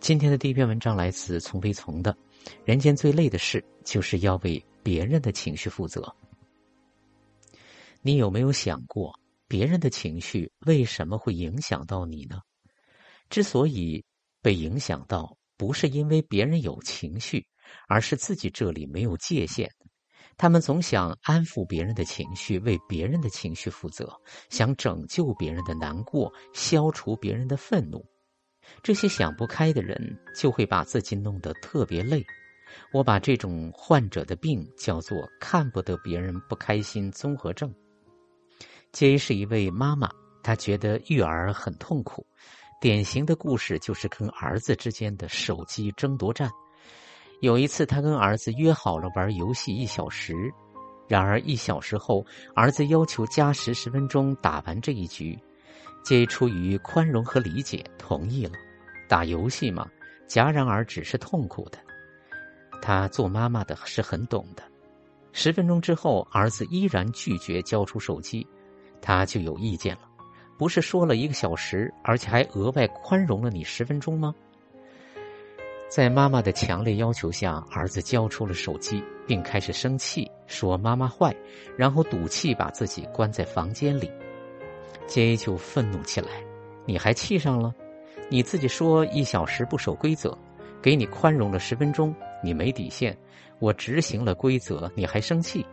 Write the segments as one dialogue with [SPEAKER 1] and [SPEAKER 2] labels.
[SPEAKER 1] 今天的第一篇文章来自从飞从的。人间最累的事，就是要为别人的情绪负责。你有没有想过，别人的情绪为什么会影响到你呢？之所以被影响到，不是因为别人有情绪，而是自己这里没有界限。他们总想安抚别人的情绪，为别人的情绪负责，想拯救别人的难过，消除别人的愤怒。这些想不开的人，就会把自己弄得特别累。我把这种患者的病叫做“看不得别人不开心综合症”。J 是一位妈妈，她觉得育儿很痛苦。典型的故事就是跟儿子之间的手机争夺战。有一次，她跟儿子约好了玩游戏一小时，然而一小时后，儿子要求加时十分钟打完这一局。皆出于宽容和理解，同意了。打游戏嘛，戛然而止是痛苦的。他做妈妈的是很懂的。十分钟之后，儿子依然拒绝交出手机，他就有意见了。不是说了一个小时，而且还额外宽容了你十分钟吗？在妈妈的强烈要求下，儿子交出了手机，并开始生气，说妈妈坏，然后赌气把自己关在房间里。J 就愤怒起来：“你还气上了？你自己说一小时不守规则，给你宽容了十分钟，你没底线。我执行了规则，你还生气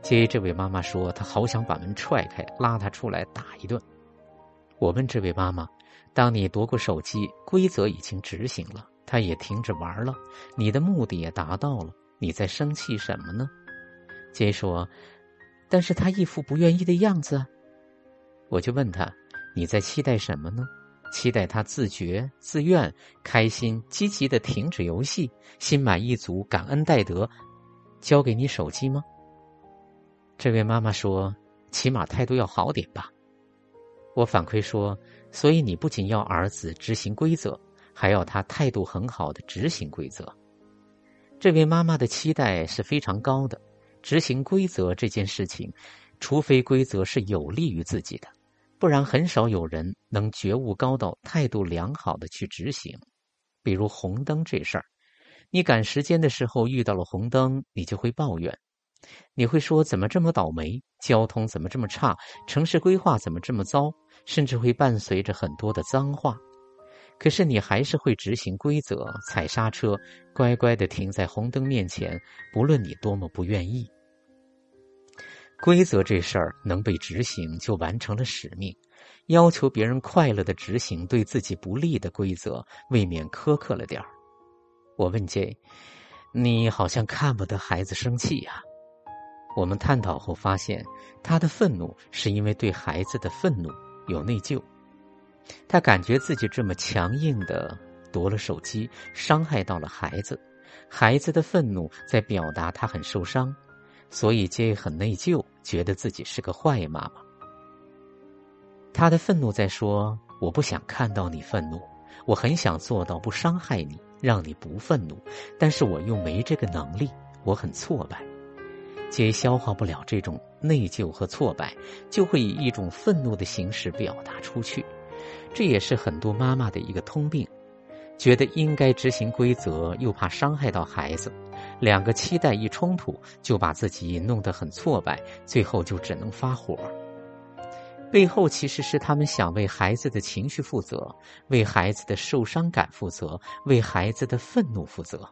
[SPEAKER 1] ？”J 这位妈妈说：“她好想把门踹开，拉他出来打一顿。”我问这位妈妈：“当你夺过手机，规则已经执行了，他也停止玩了，你的目的也达到了，你在生气什么呢？”J 说：“但是他一副不愿意的样子。”我就问他：“你在期待什么呢？期待他自觉、自愿、开心、积极的停止游戏，心满意足、感恩戴德，交给你手机吗？”这位妈妈说：“起码态度要好点吧。”我反馈说：“所以你不仅要儿子执行规则，还要他态度很好的执行规则。”这位妈妈的期待是非常高的，执行规则这件事情，除非规则是有利于自己的。不然，很少有人能觉悟高到态度良好的去执行。比如红灯这事儿，你赶时间的时候遇到了红灯，你就会抱怨，你会说怎么这么倒霉，交通怎么这么差，城市规划怎么这么糟，甚至会伴随着很多的脏话。可是你还是会执行规则，踩刹车，乖乖的停在红灯面前，不论你多么不愿意。规则这事儿能被执行，就完成了使命。要求别人快乐的执行对自己不利的规则，未免苛刻了点儿。我问 J：“ 你好像看不得孩子生气呀？”我们探讨后发现，他的愤怒是因为对孩子的愤怒有内疚。他感觉自己这么强硬的夺了手机，伤害到了孩子。孩子的愤怒在表达他很受伤。所以，J 很内疚，觉得自己是个坏妈妈。他的愤怒在说：“我不想看到你愤怒，我很想做到不伤害你，让你不愤怒，但是我又没这个能力，我很挫败。J 消化不了这种内疚和挫败，就会以一种愤怒的形式表达出去。这也是很多妈妈的一个通病，觉得应该执行规则，又怕伤害到孩子。”两个期待一冲突，就把自己弄得很挫败，最后就只能发火。背后其实是他们想为孩子的情绪负责，为孩子的受伤感负责，为孩子的愤怒负责。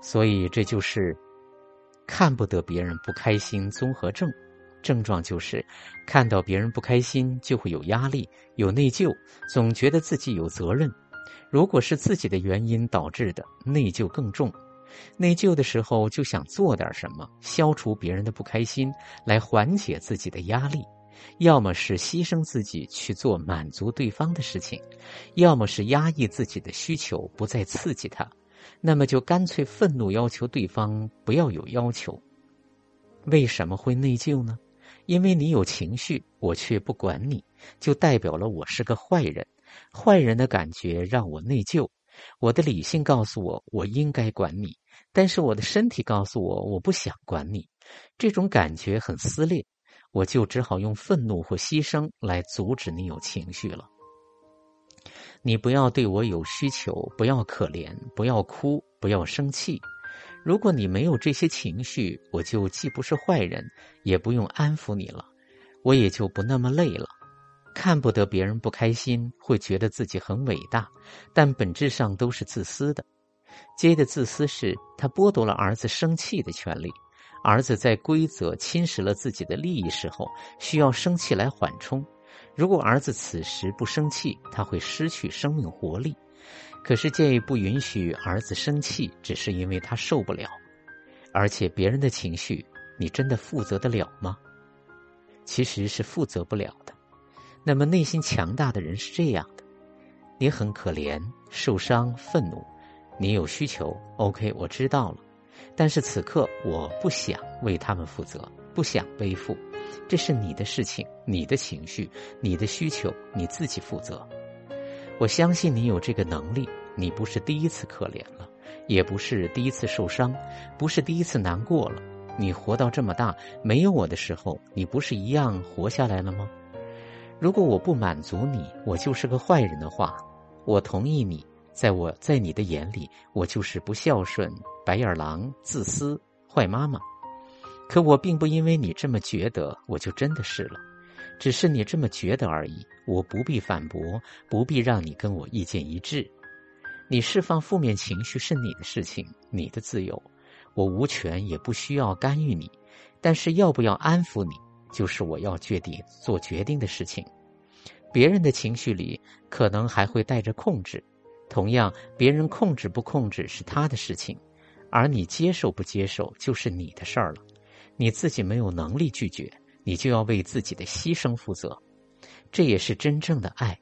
[SPEAKER 1] 所以这就是看不得别人不开心综合症，症状就是看到别人不开心就会有压力、有内疚，总觉得自己有责任。如果是自己的原因导致的，内疚更重。内疚的时候就想做点什么，消除别人的不开心，来缓解自己的压力；要么是牺牲自己去做满足对方的事情，要么是压抑自己的需求，不再刺激他。那么就干脆愤怒，要求对方不要有要求。为什么会内疚呢？因为你有情绪，我却不管你，就代表了我是个坏人。坏人的感觉让我内疚。我的理性告诉我，我应该管你。但是我的身体告诉我，我不想管你，这种感觉很撕裂，我就只好用愤怒或牺牲来阻止你有情绪了。你不要对我有需求，不要可怜，不要哭，不要生气。如果你没有这些情绪，我就既不是坏人，也不用安抚你了，我也就不那么累了。看不得别人不开心，会觉得自己很伟大，但本质上都是自私的。接的自私是他剥夺了儿子生气的权利。儿子在规则侵蚀了自己的利益时候，需要生气来缓冲。如果儿子此时不生气，他会失去生命活力。可是建议不允许儿子生气，只是因为他受不了。而且别人的情绪，你真的负责得了吗？其实是负责不了的。那么内心强大的人是这样的：你很可怜、受伤、愤怒，你有需求，OK，我知道了。但是此刻我不想为他们负责，不想背负，这是你的事情，你的情绪，你的需求，你自己负责。我相信你有这个能力，你不是第一次可怜了，也不是第一次受伤，不是第一次难过了。你活到这么大，没有我的时候，你不是一样活下来了吗？如果我不满足你，我就是个坏人的话，我同意你。在我在你的眼里，我就是不孝顺、白眼狼、自私、坏妈妈。可我并不因为你这么觉得，我就真的是了。只是你这么觉得而已，我不必反驳，不必让你跟我意见一致。你释放负面情绪是你的事情，你的自由，我无权也不需要干预你。但是要不要安抚你，就是我要决定做决定的事情。别人的情绪里可能还会带着控制。同样，别人控制不控制是他的事情，而你接受不接受就是你的事儿了。你自己没有能力拒绝，你就要为自己的牺牲负责。这也是真正的爱。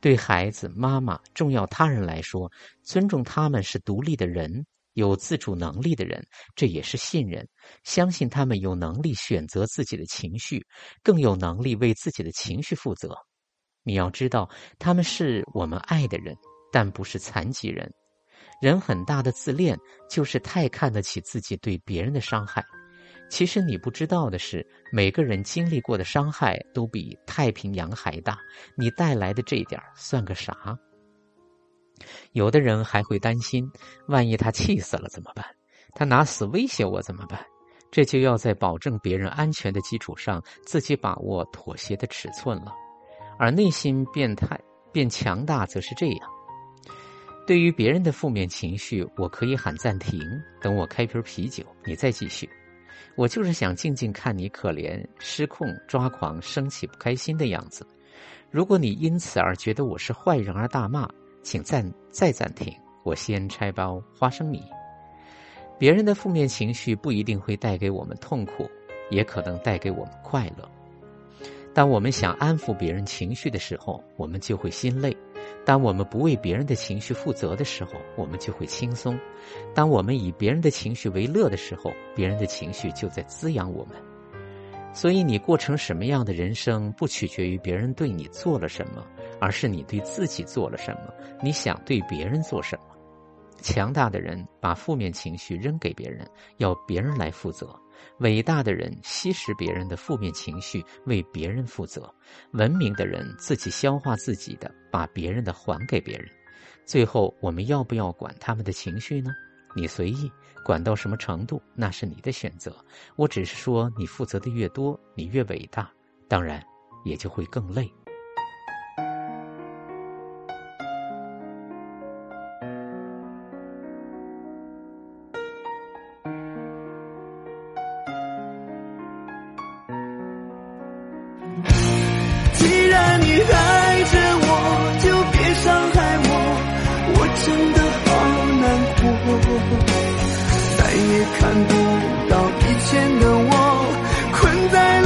[SPEAKER 1] 对孩子、妈妈、重要他人来说，尊重他们是独立的人，有自主能力的人，这也是信任，相信他们有能力选择自己的情绪，更有能力为自己的情绪负责。你要知道，他们是我们爱的人。但不是残疾人，人很大的自恋就是太看得起自己对别人的伤害。其实你不知道的是，每个人经历过的伤害都比太平洋还大。你带来的这点算个啥？有的人还会担心，万一他气死了怎么办？他拿死威胁我怎么办？这就要在保证别人安全的基础上，自己把握妥协的尺寸了。而内心变态变强大，则是这样。对于别人的负面情绪，我可以喊暂停，等我开瓶啤酒，你再继续。我就是想静静看你可怜、失控、抓狂、生气、不开心的样子。如果你因此而觉得我是坏人而大骂，请暂再暂停，我先拆包花生米。别人的负面情绪不一定会带给我们痛苦，也可能带给我们快乐。当我们想安抚别人情绪的时候，我们就会心累。当我们不为别人的情绪负责的时候，我们就会轻松；当我们以别人的情绪为乐的时候，别人的情绪就在滋养我们。所以，你过成什么样的人生，不取决于别人对你做了什么，而是你对自己做了什么。你想对别人做什么？强大的人把负面情绪扔给别人，要别人来负责。伟大的人吸食别人的负面情绪，为别人负责；文明的人自己消化自己的，把别人的还给别人。最后，我们要不要管他们的情绪呢？你随意，管到什么程度那是你的选择。我只是说，你负责的越多，你越伟大，当然也就会更累。
[SPEAKER 2] 看不到以前的我，困在。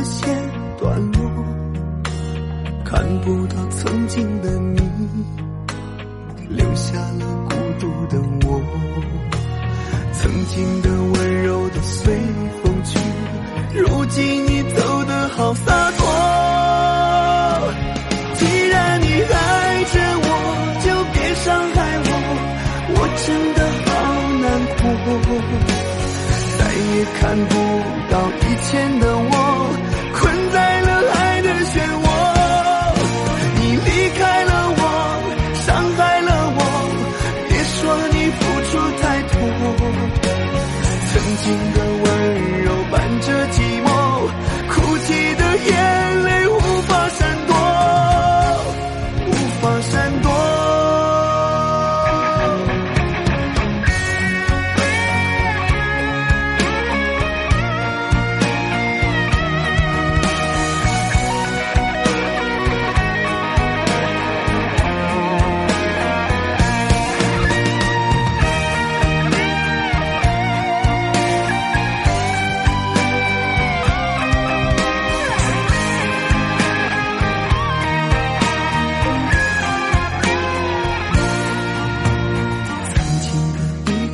[SPEAKER 2] 的线断落，看不到曾经的你，留下了孤独的我。曾经的温柔都随风去，如今你走得好洒脱。既然你爱着我，就别伤害我，我真的好难过。再也看不到以前的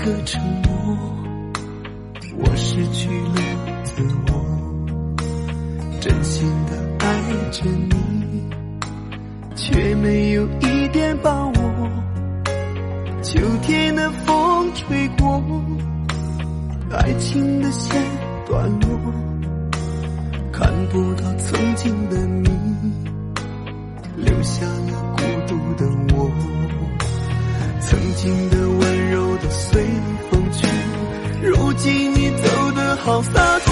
[SPEAKER 2] 个沉默，我失去了自我，真心的爱着你，却没有一点把握。秋天的风吹过，爱情的线断落，看不到曾经的你，留下了孤独的我。曾经的你走得好洒脱。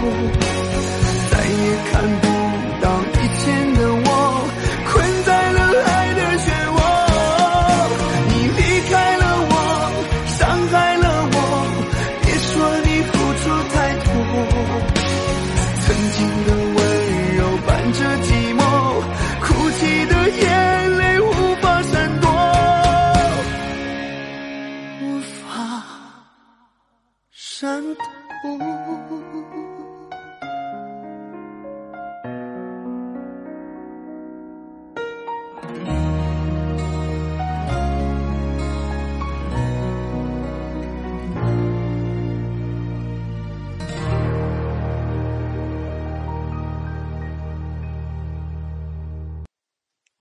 [SPEAKER 2] 再也看不到以前的我，困在了爱的漩涡。你离开了我，伤害了我，别说你付出太多。曾经的温柔伴着寂寞，哭泣的眼泪无法闪躲，无法闪躲。